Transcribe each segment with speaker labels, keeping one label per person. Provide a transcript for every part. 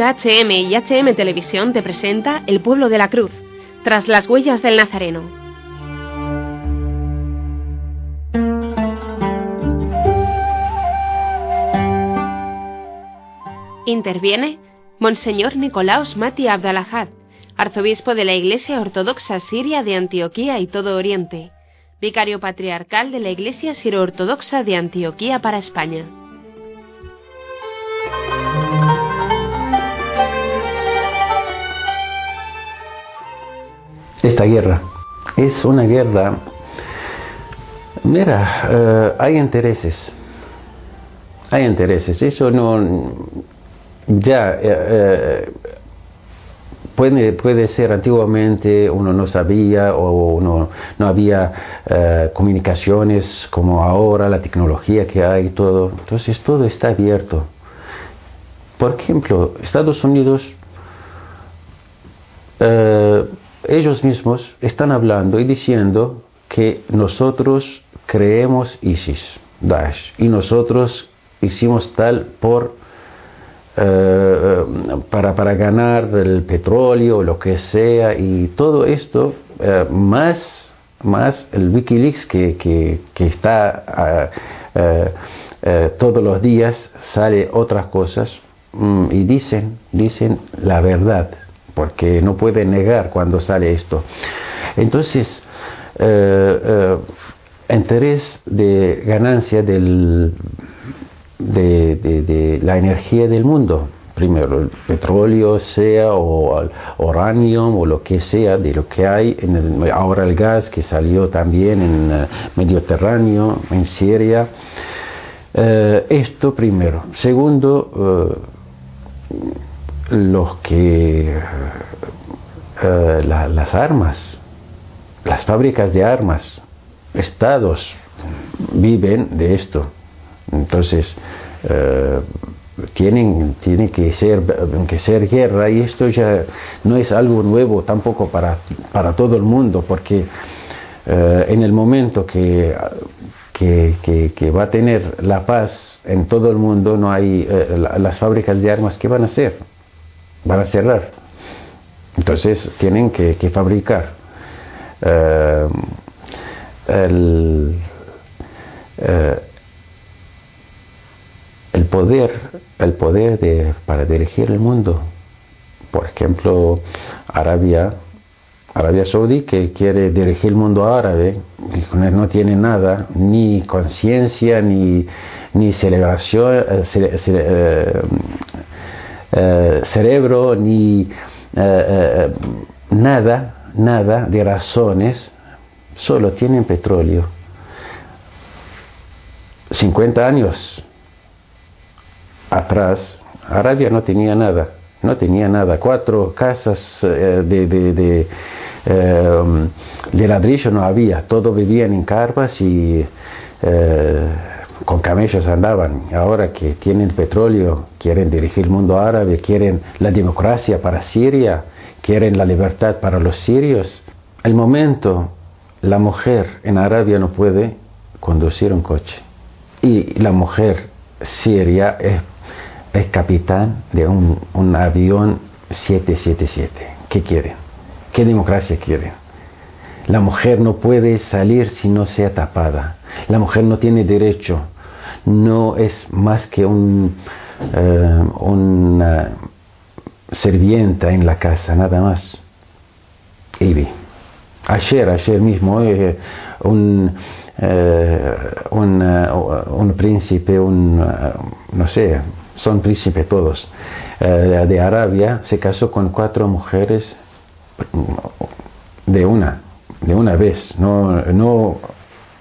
Speaker 1: HM y HM Televisión te presenta El pueblo de la cruz, tras las huellas del Nazareno. Interviene Monseñor Nicolaos Mati Abdalahad, arzobispo de la Iglesia Ortodoxa Siria de Antioquía y todo Oriente, vicario patriarcal de la Iglesia Siro-Ortodoxa de Antioquía para España.
Speaker 2: Esta guerra. Es una guerra, mira, eh, hay intereses, hay intereses, eso no, ya eh, eh, puede, puede ser antiguamente uno no sabía o uno, no había comunicaciones como ahora, la tecnología que hay, todo, entonces todo está abierto. Por ejemplo, Estados Unidos ellos mismos están hablando y diciendo que nosotros creemos ISIS, Daesh, y nosotros hicimos tal por eh, para, para, ganar el petróleo, lo que sea, y todo esto, eh, más, más el Wikileaks que, que, está eh, todos los días, sale otras cosas, mm, y dicen, dicen la verdad porque no puede negar cuando sale esto. Entonces, eh, eh, interés de ganancia del, de, la energía del mundo, primero el petróleo sea o uranio o lo que sea de lo que hay en el, ahora el gas que salió también en el eh, Mediterráneo en Siria. Esto primero. Segundo los que eh, las armas, las fábricas de armas, estados viven de esto. Entonces, eh, tienen, tiene que ser, que ser guerra y esto ya no es algo nuevo tampoco para, para todo el mundo, porque eh, en el momento que, que, que, va a tener la paz en todo el mundo, no hay las fábricas de armas que van a hacer van a cerrar. Entonces tienen que, fabricar. Eh, el, eh, el, poder, el poder de, para dirigir el mundo. Por ejemplo, Arabia, Arabia Saudí que quiere dirigir el mundo árabe, no tiene nada, ni conciencia, ni, ni celebración, eh, eh, cerebro ni eh, eh, nada, nada de razones, solo tienen petróleo. 50 años atrás, Arabia no tenía nada, no tenía nada, cuatro casas de, de, de, de, ladrillo no había, todos vivían en carpas y camellos andaban. Ahora que tienen petróleo, quieren dirigir el mundo árabe, quieren la democracia para Siria, quieren la libertad para los sirios. El momento, la mujer en Arabia no puede conducir un coche. Y la mujer siria es, es capitán de un, un avión 777. ¿Qué quieren? ¿Qué democracia quieren? La mujer no puede salir si no sea tapada. La mujer no tiene derecho. No es más que un, eh, una servienta en la casa, nada más. Y ayer, ayer mismo, eh, un, eh, un, príncipe, un, no sé, son príncipes todos, de Arabia, se casó con cuatro mujeres de una de una vez, no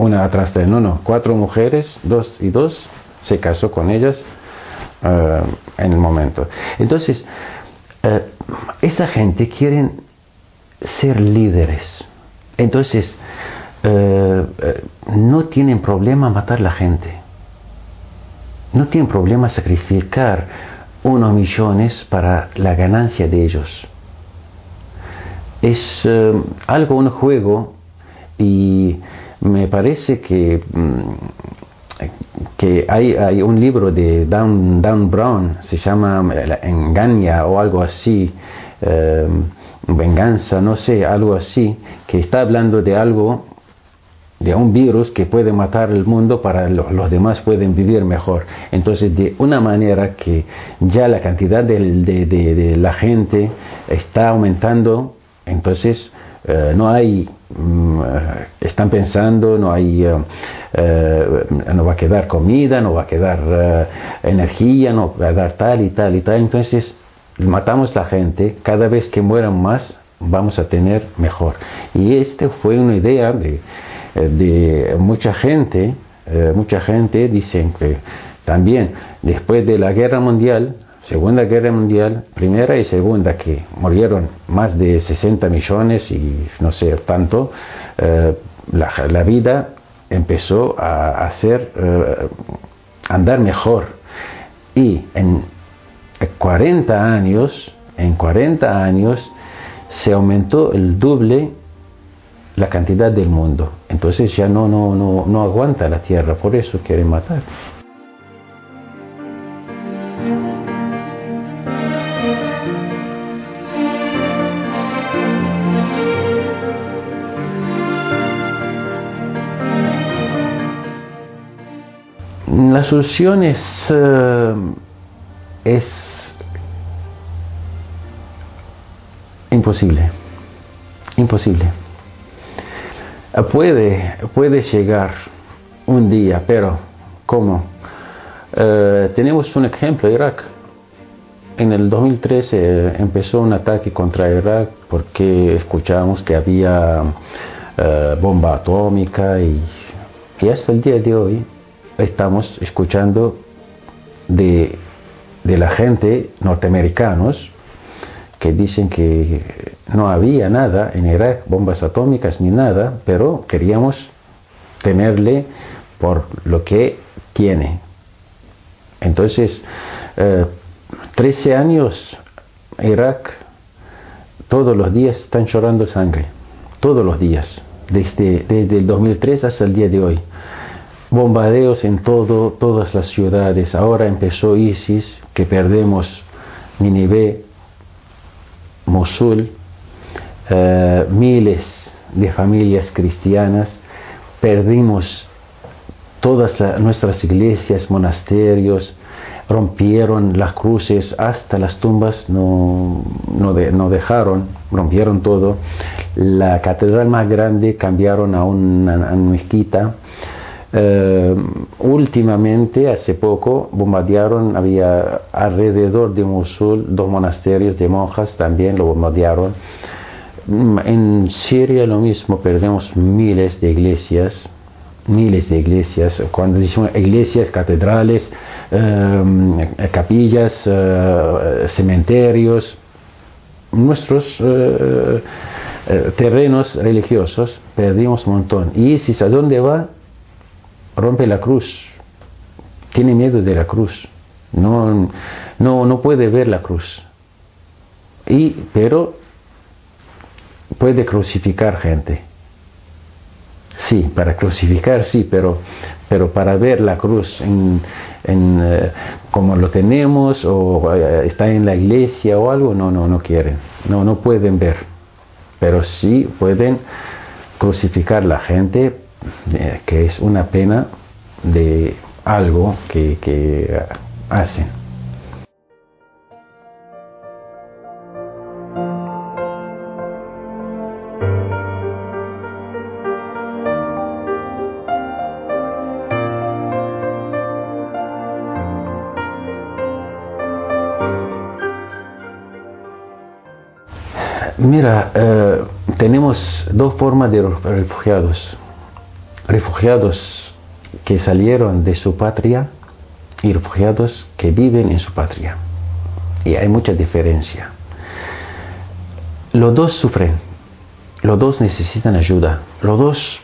Speaker 2: una atrás de no, no, cuatro mujeres, dos y dos, se casó con ellas eh, en el momento. Entonces, eh, esa gente quiere ser líderes. Entonces, eh, no tienen problema matar la gente. No tienen problema sacrificar unos millones para la ganancia de ellos es algo, un juego, y me parece que mm, que hay, hay, un libro de Dan, Dan Brown, se llama Engaña o algo así, venganza, no sé, algo así, que está hablando de algo de un virus que puede matar el mundo para los, los demás pueden vivir mejor. Entonces, de una manera que ya la cantidad de, de, de, la gente está aumentando, entonces eh, no hay, mm, están pensando, no hay, eh, eh, no va a quedar comida, no va a quedar energía, no va a dar tal y tal y tal. Entonces, matamos la gente, cada vez que mueran más, vamos a tener mejor. Y esta fue una idea de eh, de mucha gente, eh, mucha gente dicen que también después de la guerra mundial, Segunda Guerra Mundial, primera y segunda, que murieron más de 60 millones y no sé tanto, eh, la, vida empezó a hacer andar mejor. Y en 40 años, en 40 años, se aumentó el doble la cantidad del mundo. Entonces ya no, no, no, no aguanta la tierra, por eso quieren matar. La solución es, eh, es imposible, imposible. Puede, puede llegar un día, pero ¿cómo? Eh, tenemos un ejemplo, Irak. En el 2013 eh, empezó un ataque contra Irak porque escuchamos que había bomba atómica y, hasta el día de hoy estamos escuchando de, de la gente norteamericanos que dicen que no había nada en Irak, bombas atómicas ni nada, pero queríamos tenerle por lo que tiene. Entonces, 13 eh, años Irak, todos los días están llorando sangre, todos los días, desde, desde el 2003 hasta el día de hoy. Bombardeos en todo, todas las ciudades. Ahora empezó ISIS, que perdemos Ninive, Mosul, eh, miles de familias cristianas, perdimos todas nuestras iglesias, monasterios, rompieron las cruces hasta las tumbas, no, no, dejaron, rompieron todo. La catedral más grande cambiaron a una, a una mezquita eh, últimamente, hace poco, bombardearon, había alrededor de Mosul dos monasterios de monjas, también lo bombardearon. Mm, en Siria lo mismo, perdemos miles de iglesias, miles de iglesias. Cuando decimos iglesias, catedrales, eh, capillas, eh, cementerios, nuestros terrenos religiosos, perdimos un montón. ¿Y si a dónde va? Rompe la cruz, tiene miedo de la cruz, no, no, no puede ver la cruz. Y, pero puede crucificar gente. Sí, para crucificar sí, pero, pero para ver la cruz en, en eh, como lo tenemos o eh, está en la iglesia o algo, no, no, no quieren, no, no pueden ver, pero sí pueden crucificar la gente eh, que es una pena de algo que, que hacen. Mira, eh, tenemos dos formas de refugiados refugiados que salieron de su patria y refugiados que viven en su patria. Y hay mucha diferencia. Los dos sufren, los dos necesitan ayuda, los dos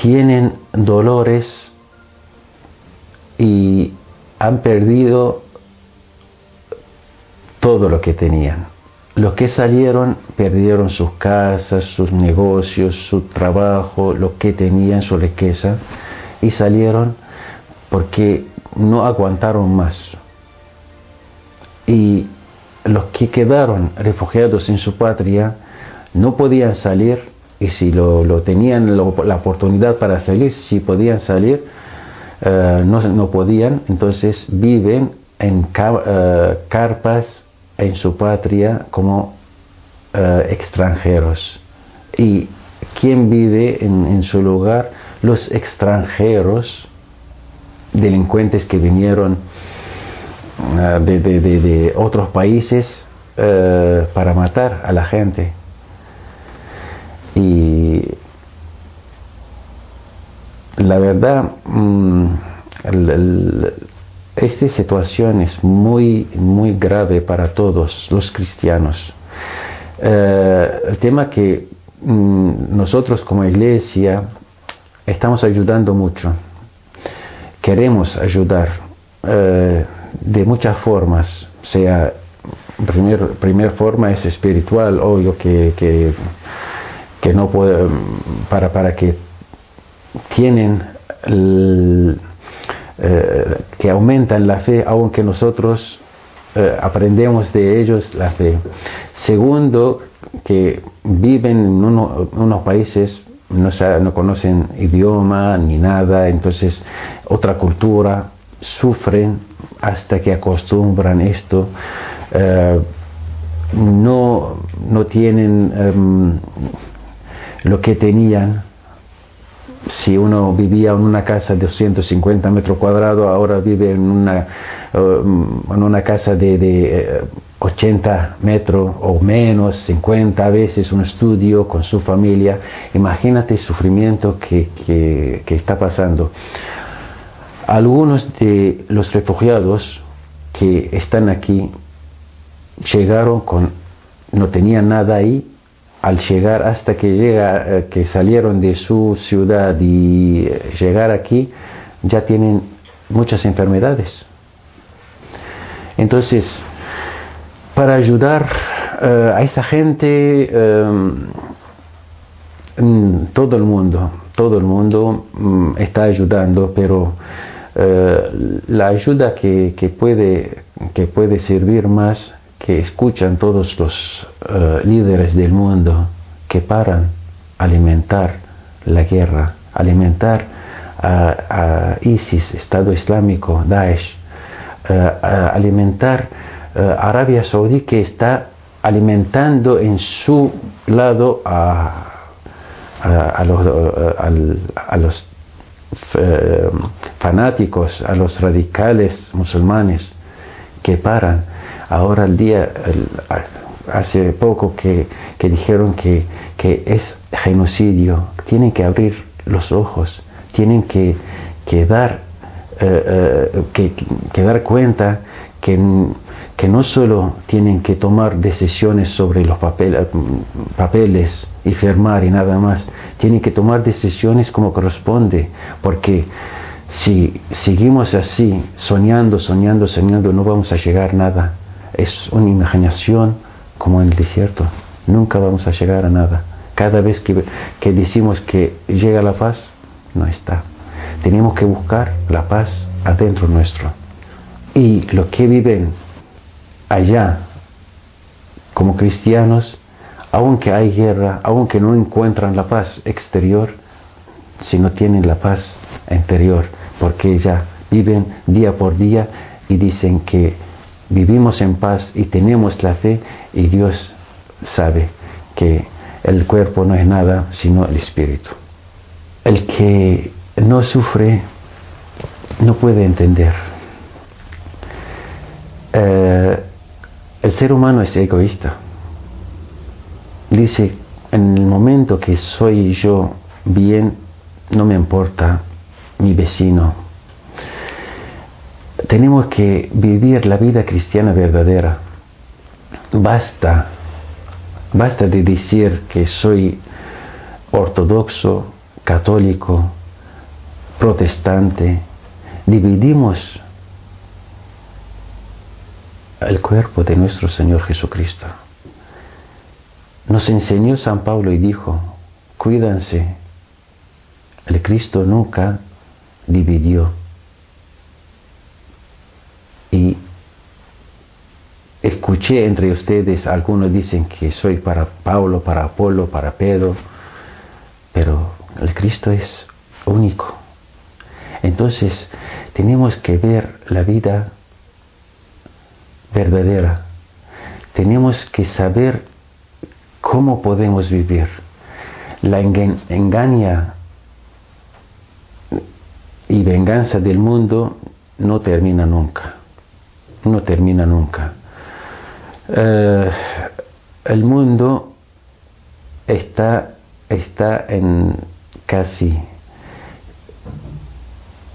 Speaker 2: tienen dolores y han perdido todo lo que tenían. Los que salieron perdieron sus casas, sus negocios, su trabajo, lo que tenían, su riqueza. y salieron porque no aguantaron más. Y los que quedaron refugiados en su patria no podían salir y si lo, tenían la oportunidad para salir, si podían salir, eh, no, no, podían, entonces viven en eh, carpas en su patria como eh, extranjeros. ¿Y quién vive en, su lugar? Los extranjeros, delincuentes que vinieron de, de, otros países para matar a la gente. Y la verdad, mm, esta situación es muy, muy grave para todos los cristianos. Eh, el tema que mm, nosotros como iglesia estamos ayudando mucho, queremos ayudar eh, de muchas formas, sea, primer, primer forma es espiritual, obvio que, que, que no puede, para, para que tienen eh, que aumentan la fe, aunque nosotros eh, aprendemos de ellos la fe. Segundo, que viven en unos países, no, no conocen idioma ni nada, entonces otra cultura, sufren hasta que acostumbran esto. Eh, no, no tienen em, lo que tenían si uno vivía en una casa de 250 metros cuadrados, ahora vive en una, eh, en una casa de, 80 eh, metros o menos, 50 veces, un estudio con su familia. Imagínate el sufrimiento que, que está pasando. Algunos de los refugiados que están aquí llegaron con, no tenían nada ahí al llegar hasta que llega eh, que salieron de su ciudad y eh, llegar aquí ya tienen muchas enfermedades. Entonces para ayudar eh, a esa gente todo el mundo todo el mundo mm, está ayudando pero la ayuda que, que, puede que puede servir más que escuchan todos los eh, líderes del mundo que paran alimentar la guerra, alimentar a, ISIS, Estado Islámico, Daesh, eh, alimentar eh, Arabia Saudí que está alimentando en su lado a, a a los fanáticos, a los radicales musulmanes que paran ahora el día, hace poco que, dijeron que, es genocidio, tienen que abrir los ojos, tienen que, dar, eh, eh, que, dar cuenta que, que no solo tienen que tomar decisiones sobre los papeles y firmar y nada más, tienen que tomar decisiones como corresponde, porque si seguimos así, soñando, soñando, soñando, no vamos a llegar a nada es una imaginación como en el desierto. Nunca vamos a llegar a nada. Cada vez que, que decimos que llega la paz, no está. Tenemos que buscar la paz adentro nuestro. Y los que viven allá como cristianos, aunque hay guerra, aunque no encuentran la paz exterior, si no tienen la paz interior, porque ya viven día por día y dicen que vivimos en paz y tenemos la fe y Dios sabe que el cuerpo no es nada sino el espíritu. El que no sufre no puede entender. Eh, el ser humano es egoísta. Dice, en el momento que soy yo bien, no me importa mi vecino, tenemos que vivir la vida cristiana verdadera. Basta, basta de decir que soy ortodoxo, católico, protestante. Dividimos el cuerpo de nuestro Señor Jesucristo. Nos enseñó San Pablo y dijo, cuídense, el Cristo nunca dividió. Y escuché entre ustedes, algunos dicen que soy para Pablo, para Apolo, para Pedro, pero el Cristo es único. Entonces tenemos que ver la vida verdadera. Tenemos que saber cómo podemos vivir. La engaña y venganza del mundo no termina nunca. No termina nunca. Eh, el mundo está, está en casi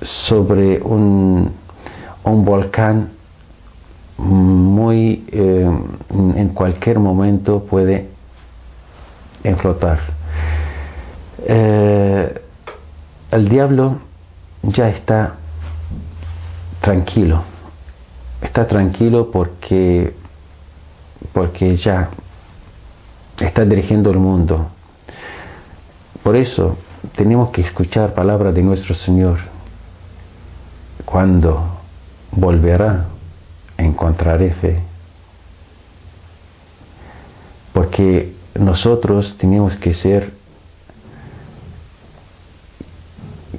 Speaker 2: sobre un, un volcán muy eh, en cualquier momento puede enflotar. Eh, el diablo ya está tranquilo, está tranquilo porque porque ya está dirigiendo el mundo. Por eso tenemos que escuchar palabras de nuestro Señor. Cuando volverá, encontraré fe. Porque nosotros tenemos que ser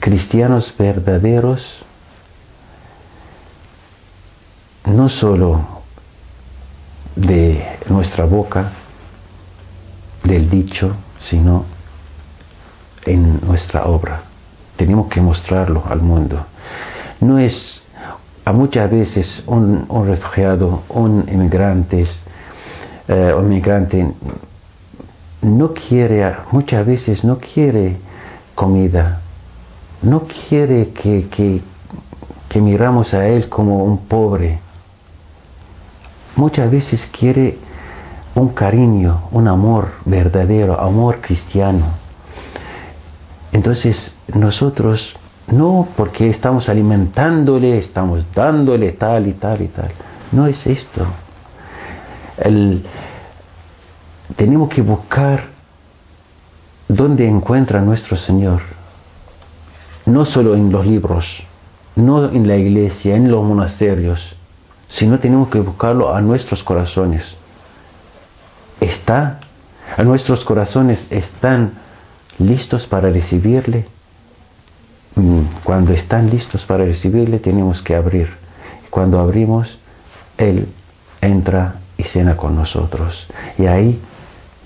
Speaker 2: cristianos verdaderos, no solo de nuestra boca, del dicho, sino en nuestra obra. Tenemos que mostrarlo al mundo. No es a muchas veces un, refugiado, un inmigrante, eh, un inmigrante no quiere, muchas veces no quiere comida, no quiere que, que, que miramos a él como un pobre, muchas veces quiere un cariño, un amor verdadero, amor cristiano. Entonces nosotros, no porque estamos alimentándole, estamos dándole tal y tal y tal, no es esto. tenemos que buscar dónde encuentra nuestro Señor, no solo en los libros, no en la iglesia, en los monasterios, sino tenemos que buscarlo a nuestros corazones. ¿Está? ¿A nuestros corazones están listos para recibirle? Mm, cuando están listos para recibirle tenemos que abrir. Cuando abrimos, Él entra y cena con nosotros. Y ahí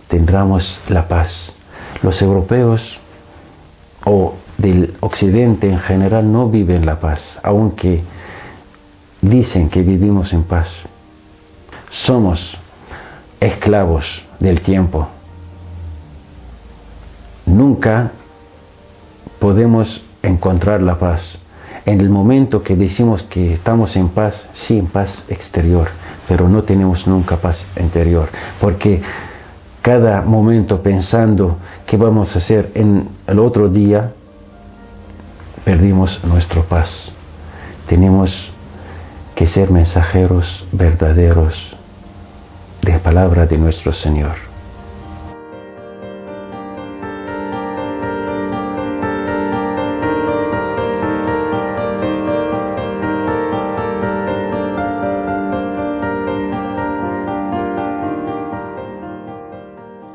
Speaker 2: tendremos la paz. Los europeos o del occidente en general no viven la paz, aunque dicen que vivimos en paz. Somos esclavos del tiempo. Nunca podemos encontrar la paz. En el momento que decimos que estamos en paz, sí, en paz exterior, pero no tenemos nunca paz interior, porque cada momento pensando qué vamos a hacer en el otro día, perdimos nuestra paz. Tenemos que ser mensajeros verdaderos de la palabra de nuestro Señor.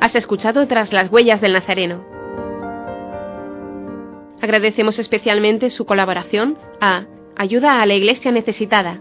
Speaker 1: Has escuchado tras las huellas del Nazareno. Agradecemos especialmente su colaboración a Ayuda a la Iglesia Necesitada